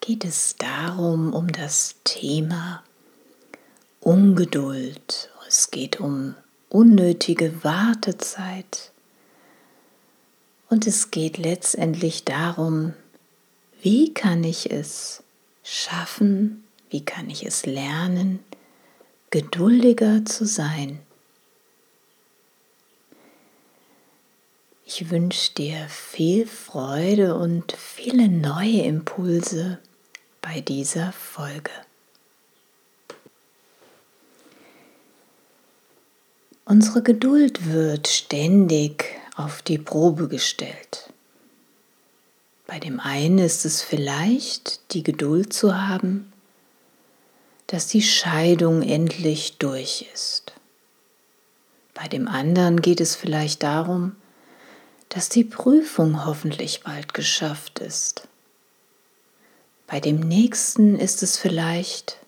geht es darum, um das Thema Ungeduld. Es geht um unnötige Wartezeit. Und es geht letztendlich darum, wie kann ich es schaffen, wie kann ich es lernen, geduldiger zu sein. Ich wünsche dir viel Freude und viele neue Impulse bei dieser Folge. Unsere Geduld wird ständig auf die Probe gestellt. Bei dem einen ist es vielleicht die Geduld zu haben, dass die Scheidung endlich durch ist. Bei dem anderen geht es vielleicht darum, dass die Prüfung hoffentlich bald geschafft ist. Bei dem nächsten ist es vielleicht,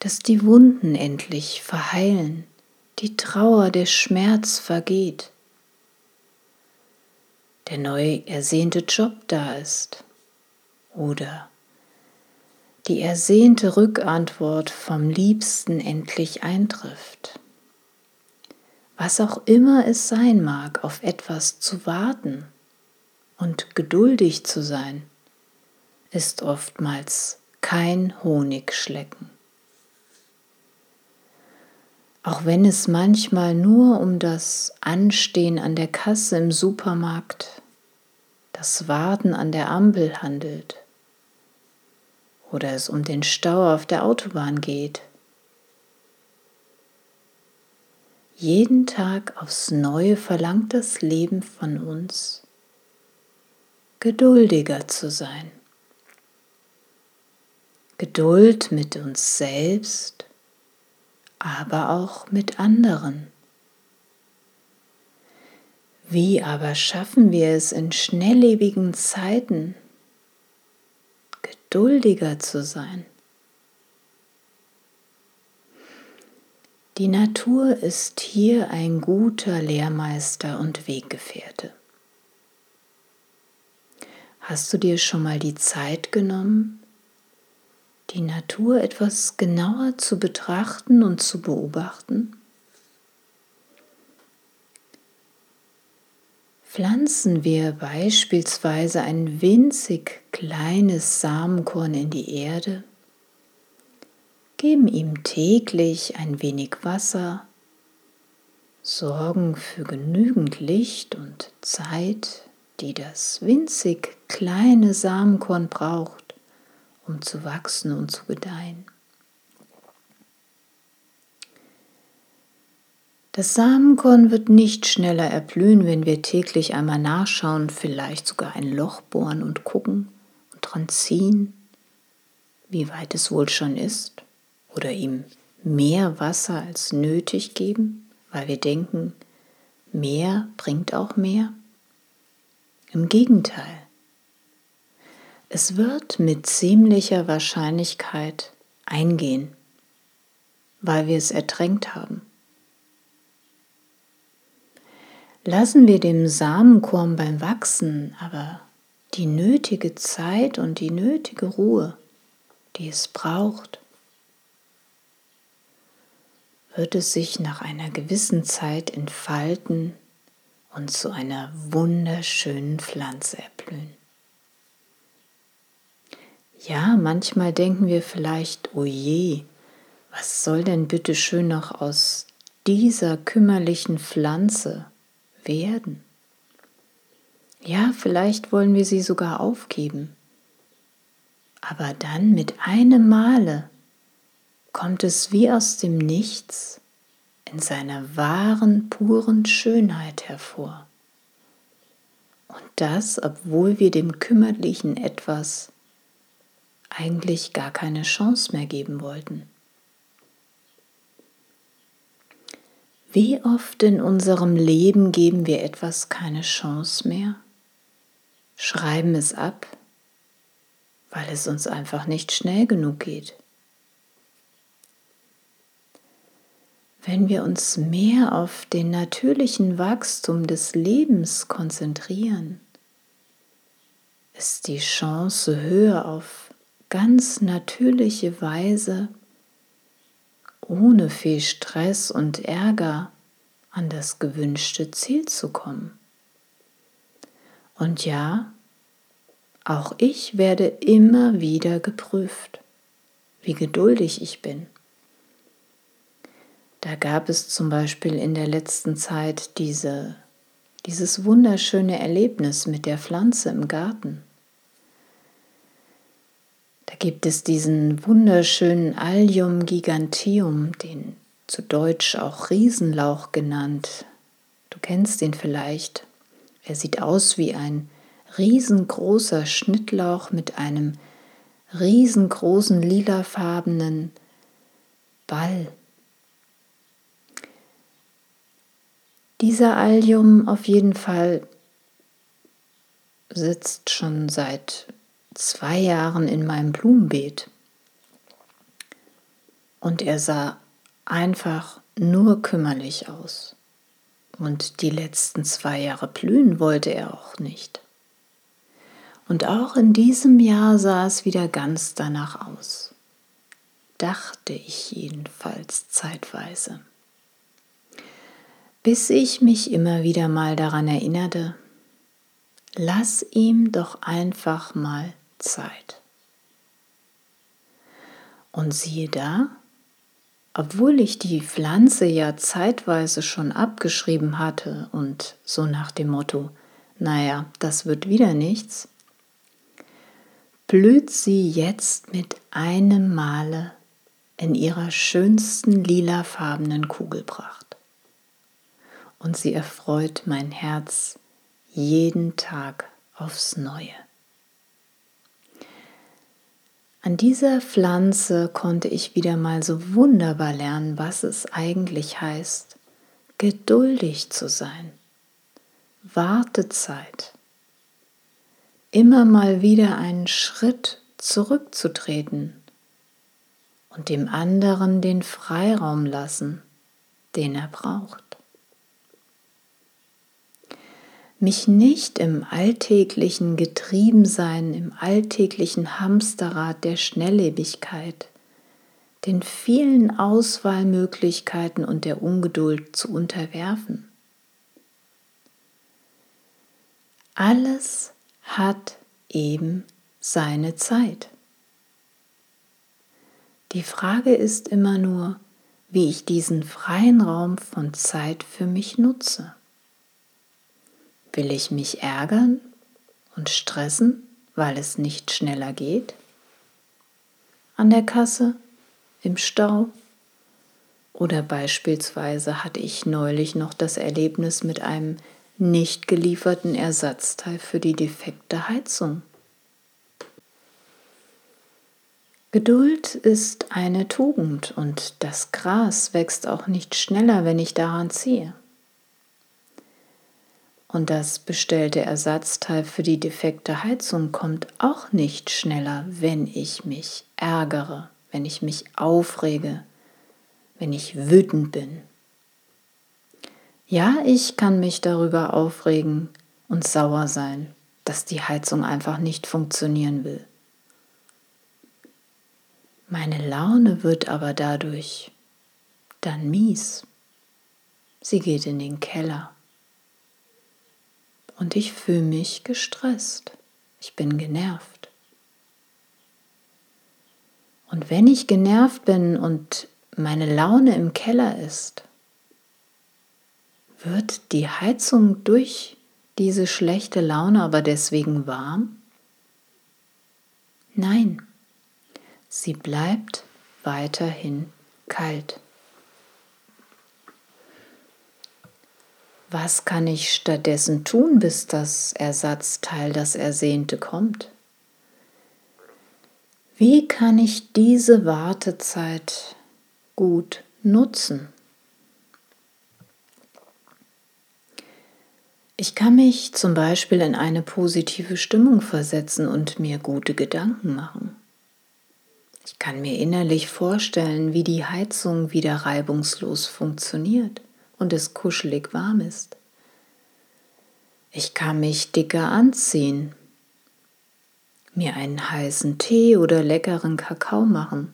dass die Wunden endlich verheilen, die Trauer, der Schmerz vergeht, der neu ersehnte Job da ist. Oder die ersehnte Rückantwort vom Liebsten endlich eintrifft. Was auch immer es sein mag, auf etwas zu warten und geduldig zu sein ist oftmals kein Honigschlecken. Auch wenn es manchmal nur um das Anstehen an der Kasse im Supermarkt, das Warten an der Ampel handelt oder es um den Stau auf der Autobahn geht. Jeden Tag aufs Neue verlangt das Leben von uns, geduldiger zu sein. Geduld mit uns selbst, aber auch mit anderen. Wie aber schaffen wir es in schnelllebigen Zeiten, geduldiger zu sein? Die Natur ist hier ein guter Lehrmeister und Weggefährte. Hast du dir schon mal die Zeit genommen, die Natur etwas genauer zu betrachten und zu beobachten? Pflanzen wir beispielsweise ein winzig kleines Samenkorn in die Erde, geben ihm täglich ein wenig Wasser, sorgen für genügend Licht und Zeit, die das winzig kleine Samenkorn braucht, um zu wachsen und zu gedeihen. Das Samenkorn wird nicht schneller erblühen, wenn wir täglich einmal nachschauen, vielleicht sogar ein Loch bohren und gucken und dran ziehen, wie weit es wohl schon ist, oder ihm mehr Wasser als nötig geben, weil wir denken, mehr bringt auch mehr. Im Gegenteil, es wird mit ziemlicher Wahrscheinlichkeit eingehen, weil wir es ertränkt haben. Lassen wir dem Samenkorn beim Wachsen aber die nötige Zeit und die nötige Ruhe, die es braucht, wird es sich nach einer gewissen Zeit entfalten und zu einer wunderschönen Pflanze erblühen. Ja, manchmal denken wir vielleicht, oh je, was soll denn bitte schön noch aus dieser kümmerlichen Pflanze werden? Ja, vielleicht wollen wir sie sogar aufgeben. Aber dann mit einem Male kommt es wie aus dem Nichts in seiner wahren, puren Schönheit hervor. Und das, obwohl wir dem kümmerlichen etwas eigentlich gar keine Chance mehr geben wollten. Wie oft in unserem Leben geben wir etwas keine Chance mehr, schreiben es ab, weil es uns einfach nicht schnell genug geht. Wenn wir uns mehr auf den natürlichen Wachstum des Lebens konzentrieren, ist die Chance höher auf ganz natürliche Weise, ohne viel Stress und Ärger an das gewünschte Ziel zu kommen. Und ja, auch ich werde immer wieder geprüft, wie geduldig ich bin. Da gab es zum Beispiel in der letzten Zeit diese, dieses wunderschöne Erlebnis mit der Pflanze im Garten. Da gibt es diesen wunderschönen Allium giganteum, den zu Deutsch auch Riesenlauch genannt. Du kennst ihn vielleicht. Er sieht aus wie ein riesengroßer Schnittlauch mit einem riesengroßen lilafarbenen Ball Dieser Allium auf jeden Fall sitzt schon seit zwei Jahren in meinem Blumenbeet. Und er sah einfach nur kümmerlich aus. Und die letzten zwei Jahre blühen wollte er auch nicht. Und auch in diesem Jahr sah es wieder ganz danach aus. Dachte ich jedenfalls zeitweise bis ich mich immer wieder mal daran erinnerte, lass ihm doch einfach mal Zeit. Und siehe da, obwohl ich die Pflanze ja zeitweise schon abgeschrieben hatte und so nach dem Motto, naja, das wird wieder nichts, blüht sie jetzt mit einem Male in ihrer schönsten lilafarbenen Kugelpracht und sie erfreut mein Herz jeden Tag aufs Neue. An dieser Pflanze konnte ich wieder mal so wunderbar lernen, was es eigentlich heißt, geduldig zu sein, Wartezeit, immer mal wieder einen Schritt zurückzutreten und dem anderen den Freiraum lassen, den er braucht mich nicht im alltäglichen Getriebensein, im alltäglichen Hamsterrad der Schnelllebigkeit, den vielen Auswahlmöglichkeiten und der Ungeduld zu unterwerfen. Alles hat eben seine Zeit. Die Frage ist immer nur, wie ich diesen freien Raum von Zeit für mich nutze. Will ich mich ärgern und stressen, weil es nicht schneller geht? An der Kasse? Im Stau? Oder beispielsweise hatte ich neulich noch das Erlebnis mit einem nicht gelieferten Ersatzteil für die defekte Heizung. Geduld ist eine Tugend und das Gras wächst auch nicht schneller, wenn ich daran ziehe. Und das bestellte Ersatzteil für die defekte Heizung kommt auch nicht schneller, wenn ich mich ärgere, wenn ich mich aufrege, wenn ich wütend bin. Ja, ich kann mich darüber aufregen und sauer sein, dass die Heizung einfach nicht funktionieren will. Meine Laune wird aber dadurch dann mies. Sie geht in den Keller. Und ich fühle mich gestresst. Ich bin genervt. Und wenn ich genervt bin und meine Laune im Keller ist, wird die Heizung durch diese schlechte Laune aber deswegen warm? Nein, sie bleibt weiterhin kalt. Was kann ich stattdessen tun, bis das Ersatzteil, das Ersehnte kommt? Wie kann ich diese Wartezeit gut nutzen? Ich kann mich zum Beispiel in eine positive Stimmung versetzen und mir gute Gedanken machen. Ich kann mir innerlich vorstellen, wie die Heizung wieder reibungslos funktioniert und es kuschelig warm ist. Ich kann mich dicker anziehen, mir einen heißen Tee oder leckeren Kakao machen.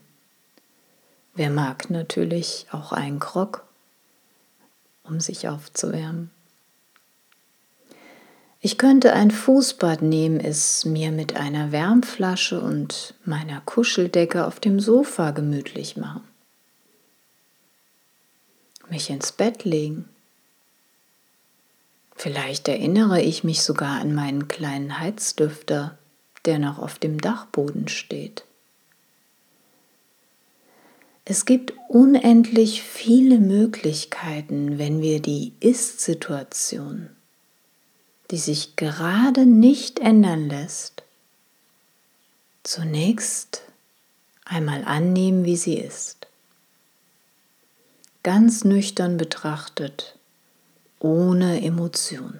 Wer mag natürlich auch einen Krog, um sich aufzuwärmen. Ich könnte ein Fußbad nehmen, es mir mit einer Wärmflasche und meiner Kuscheldecke auf dem Sofa gemütlich machen. Mich ins Bett legen. Vielleicht erinnere ich mich sogar an meinen kleinen Heizdüfter, der noch auf dem Dachboden steht. Es gibt unendlich viele Möglichkeiten, wenn wir die Ist-Situation die sich gerade nicht ändern lässt, zunächst einmal annehmen, wie sie ist. Ganz nüchtern betrachtet, ohne Emotion.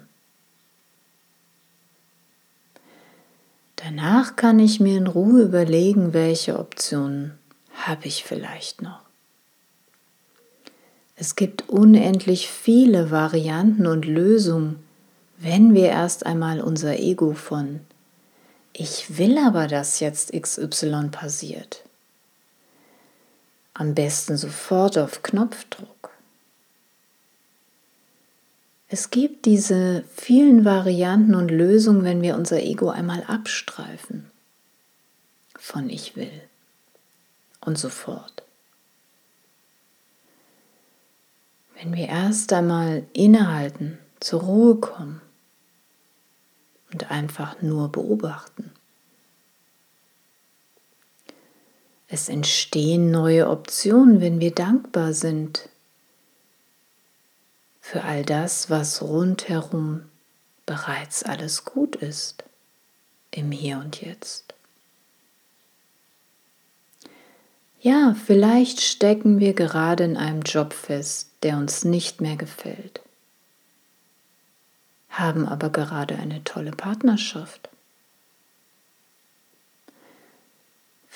Danach kann ich mir in Ruhe überlegen, welche Optionen habe ich vielleicht noch. Es gibt unendlich viele Varianten und Lösungen, wenn wir erst einmal unser Ego von ich will aber, dass jetzt XY passiert, am besten sofort auf Knopfdruck. Es gibt diese vielen Varianten und Lösungen, wenn wir unser Ego einmal abstreifen von ich will und so fort. Wenn wir erst einmal innehalten, zur Ruhe kommen und einfach nur beobachten. Es entstehen neue Optionen, wenn wir dankbar sind für all das, was rundherum bereits alles gut ist im Hier und Jetzt. Ja, vielleicht stecken wir gerade in einem Job fest, der uns nicht mehr gefällt haben aber gerade eine tolle Partnerschaft.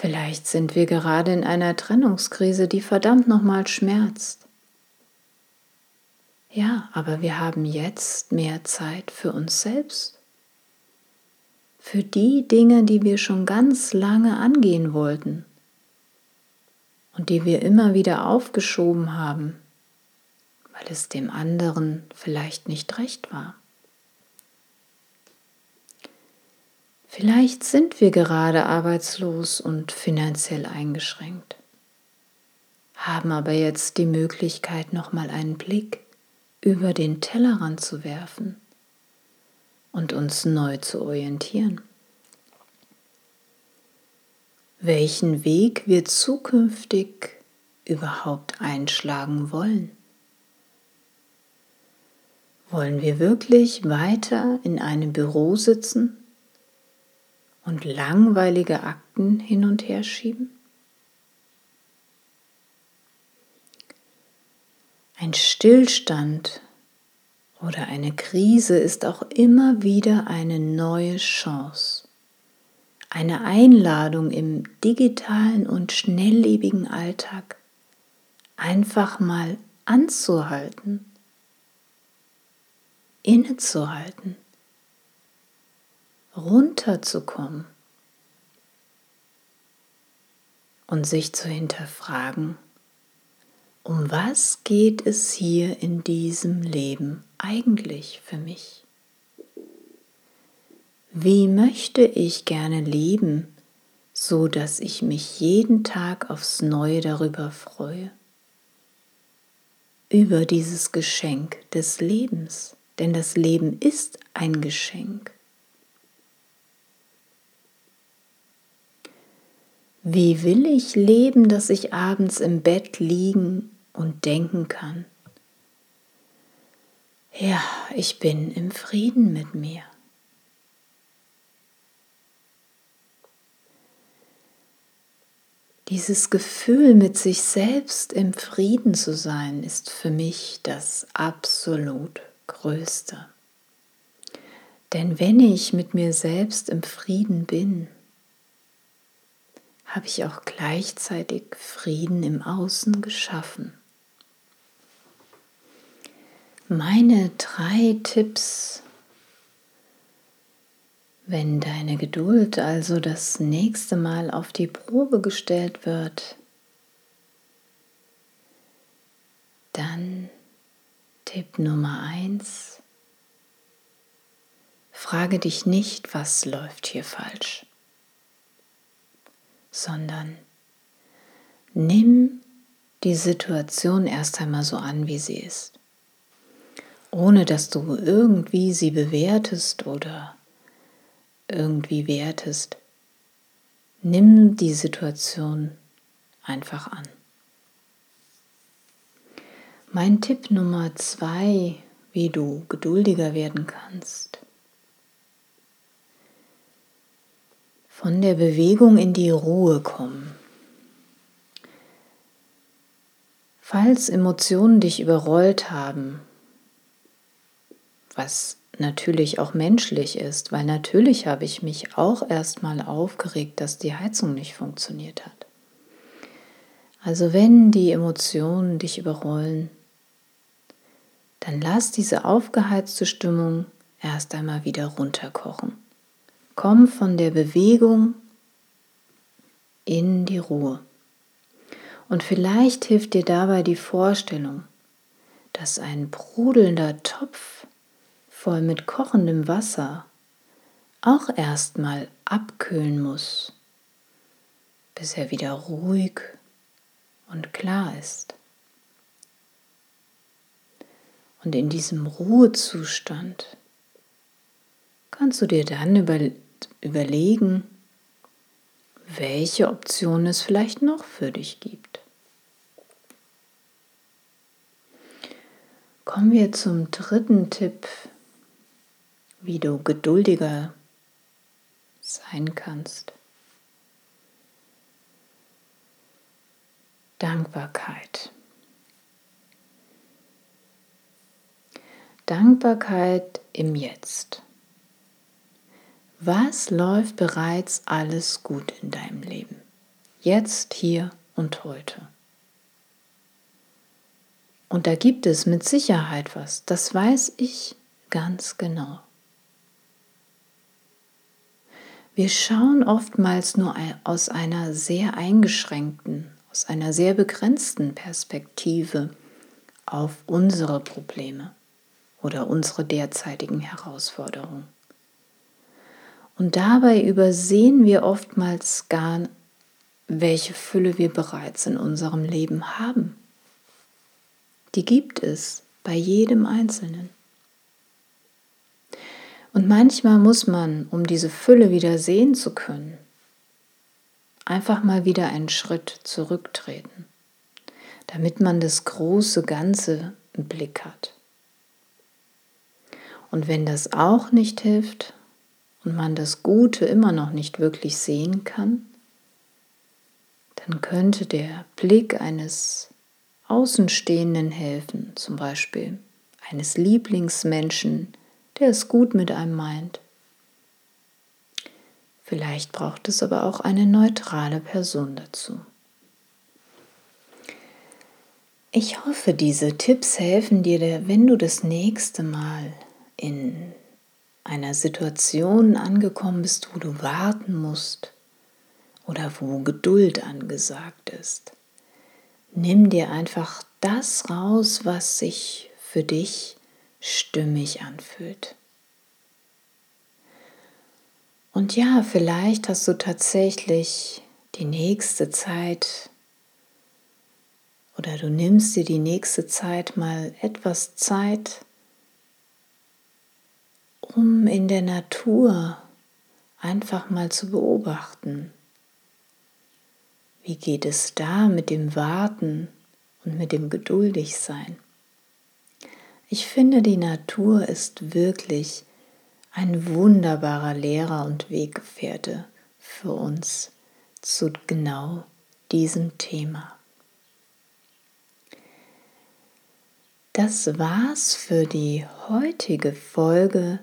Vielleicht sind wir gerade in einer Trennungskrise, die verdammt nochmal schmerzt. Ja, aber wir haben jetzt mehr Zeit für uns selbst. Für die Dinge, die wir schon ganz lange angehen wollten und die wir immer wieder aufgeschoben haben, weil es dem anderen vielleicht nicht recht war. Vielleicht sind wir gerade arbeitslos und finanziell eingeschränkt, haben aber jetzt die Möglichkeit, nochmal einen Blick über den Tellerrand zu werfen und uns neu zu orientieren. Welchen Weg wir zukünftig überhaupt einschlagen wollen. Wollen wir wirklich weiter in einem Büro sitzen und langweilige Akten hin und her schieben? Ein Stillstand oder eine Krise ist auch immer wieder eine neue Chance, eine Einladung im digitalen und schnelllebigen Alltag einfach mal anzuhalten, innezuhalten, runterzukommen und sich zu hinterfragen, um was geht es hier in diesem Leben eigentlich für mich? Wie möchte ich gerne leben, so dass ich mich jeden Tag aufs Neue darüber freue? Über dieses Geschenk des Lebens, denn das Leben ist ein Geschenk. Wie will ich leben, dass ich abends im Bett liegen und denken kann? Ja, ich bin im Frieden mit mir. Dieses Gefühl, mit sich selbst im Frieden zu sein, ist für mich das absolut Größte. Denn wenn ich mit mir selbst im Frieden bin, habe ich auch gleichzeitig Frieden im Außen geschaffen. Meine drei Tipps, wenn deine Geduld also das nächste Mal auf die Probe gestellt wird, dann Tipp Nummer eins: Frage dich nicht, was läuft hier falsch sondern nimm die Situation erst einmal so an, wie sie ist, ohne dass du irgendwie sie bewertest oder irgendwie wertest. Nimm die Situation einfach an. Mein Tipp Nummer zwei, wie du geduldiger werden kannst, von der Bewegung in die Ruhe kommen. Falls Emotionen dich überrollt haben, was natürlich auch menschlich ist, weil natürlich habe ich mich auch erstmal aufgeregt, dass die Heizung nicht funktioniert hat. Also wenn die Emotionen dich überrollen, dann lass diese aufgeheizte Stimmung erst einmal wieder runterkochen. Komm von der Bewegung in die Ruhe. Und vielleicht hilft dir dabei die Vorstellung, dass ein brodelnder Topf voll mit kochendem Wasser auch erstmal abkühlen muss, bis er wieder ruhig und klar ist. Und in diesem Ruhezustand kannst du dir dann über, überlegen, welche Optionen es vielleicht noch für dich gibt. Kommen wir zum dritten Tipp, wie du geduldiger sein kannst. Dankbarkeit. Dankbarkeit im Jetzt. Was läuft bereits alles gut in deinem Leben? Jetzt, hier und heute. Und da gibt es mit Sicherheit was, das weiß ich ganz genau. Wir schauen oftmals nur aus einer sehr eingeschränkten, aus einer sehr begrenzten Perspektive auf unsere Probleme oder unsere derzeitigen Herausforderungen. Und dabei übersehen wir oftmals gar, welche Fülle wir bereits in unserem Leben haben. Die gibt es bei jedem Einzelnen. Und manchmal muss man, um diese Fülle wieder sehen zu können, einfach mal wieder einen Schritt zurücktreten, damit man das große Ganze im Blick hat. Und wenn das auch nicht hilft, und man das Gute immer noch nicht wirklich sehen kann, dann könnte der Blick eines Außenstehenden helfen, zum Beispiel eines Lieblingsmenschen, der es gut mit einem meint. Vielleicht braucht es aber auch eine neutrale Person dazu. Ich hoffe, diese Tipps helfen dir, wenn du das nächste Mal in einer Situation angekommen bist, wo du warten musst oder wo Geduld angesagt ist. Nimm dir einfach das raus, was sich für dich stimmig anfühlt. Und ja, vielleicht hast du tatsächlich die nächste Zeit oder du nimmst dir die nächste Zeit mal etwas Zeit, um in der Natur einfach mal zu beobachten. Wie geht es da mit dem Warten und mit dem Geduldigsein? Ich finde, die Natur ist wirklich ein wunderbarer Lehrer und Weggefährte für uns zu genau diesem Thema. Das war's für die heutige Folge.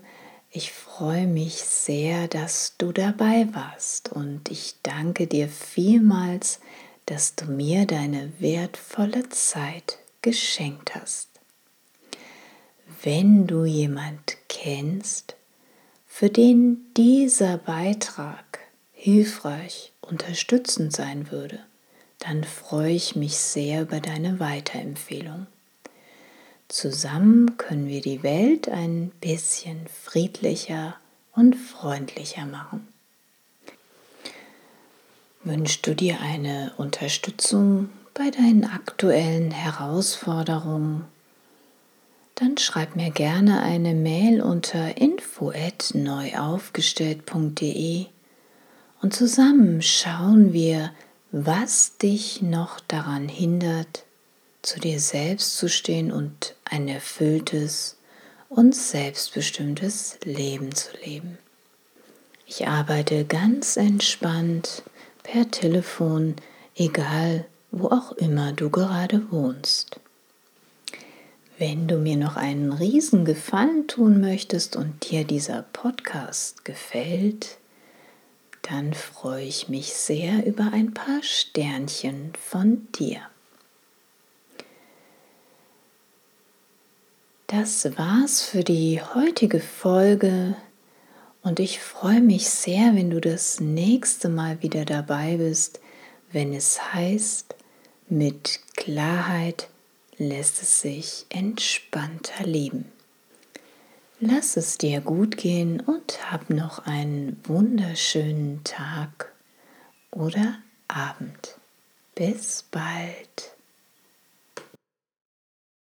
Ich freue mich sehr, dass du dabei warst und ich danke dir vielmals, dass du mir deine wertvolle Zeit geschenkt hast. Wenn du jemand kennst, für den dieser Beitrag hilfreich, unterstützend sein würde, dann freue ich mich sehr über deine Weiterempfehlung. Zusammen können wir die Welt ein bisschen friedlicher und freundlicher machen. Wünschst du dir eine Unterstützung bei deinen aktuellen Herausforderungen? Dann schreib mir gerne eine Mail unter info@neuaufgestellt.de und zusammen schauen wir, was dich noch daran hindert, zu dir selbst zu stehen und ein erfülltes und selbstbestimmtes Leben zu leben. Ich arbeite ganz entspannt per Telefon, egal wo auch immer du gerade wohnst. Wenn du mir noch einen riesen Gefallen tun möchtest und dir dieser Podcast gefällt, dann freue ich mich sehr über ein paar Sternchen von dir. Das war's für die heutige Folge und ich freue mich sehr, wenn du das nächste Mal wieder dabei bist, wenn es heißt, mit Klarheit lässt es sich entspannter leben. Lass es dir gut gehen und hab noch einen wunderschönen Tag oder Abend. Bis bald.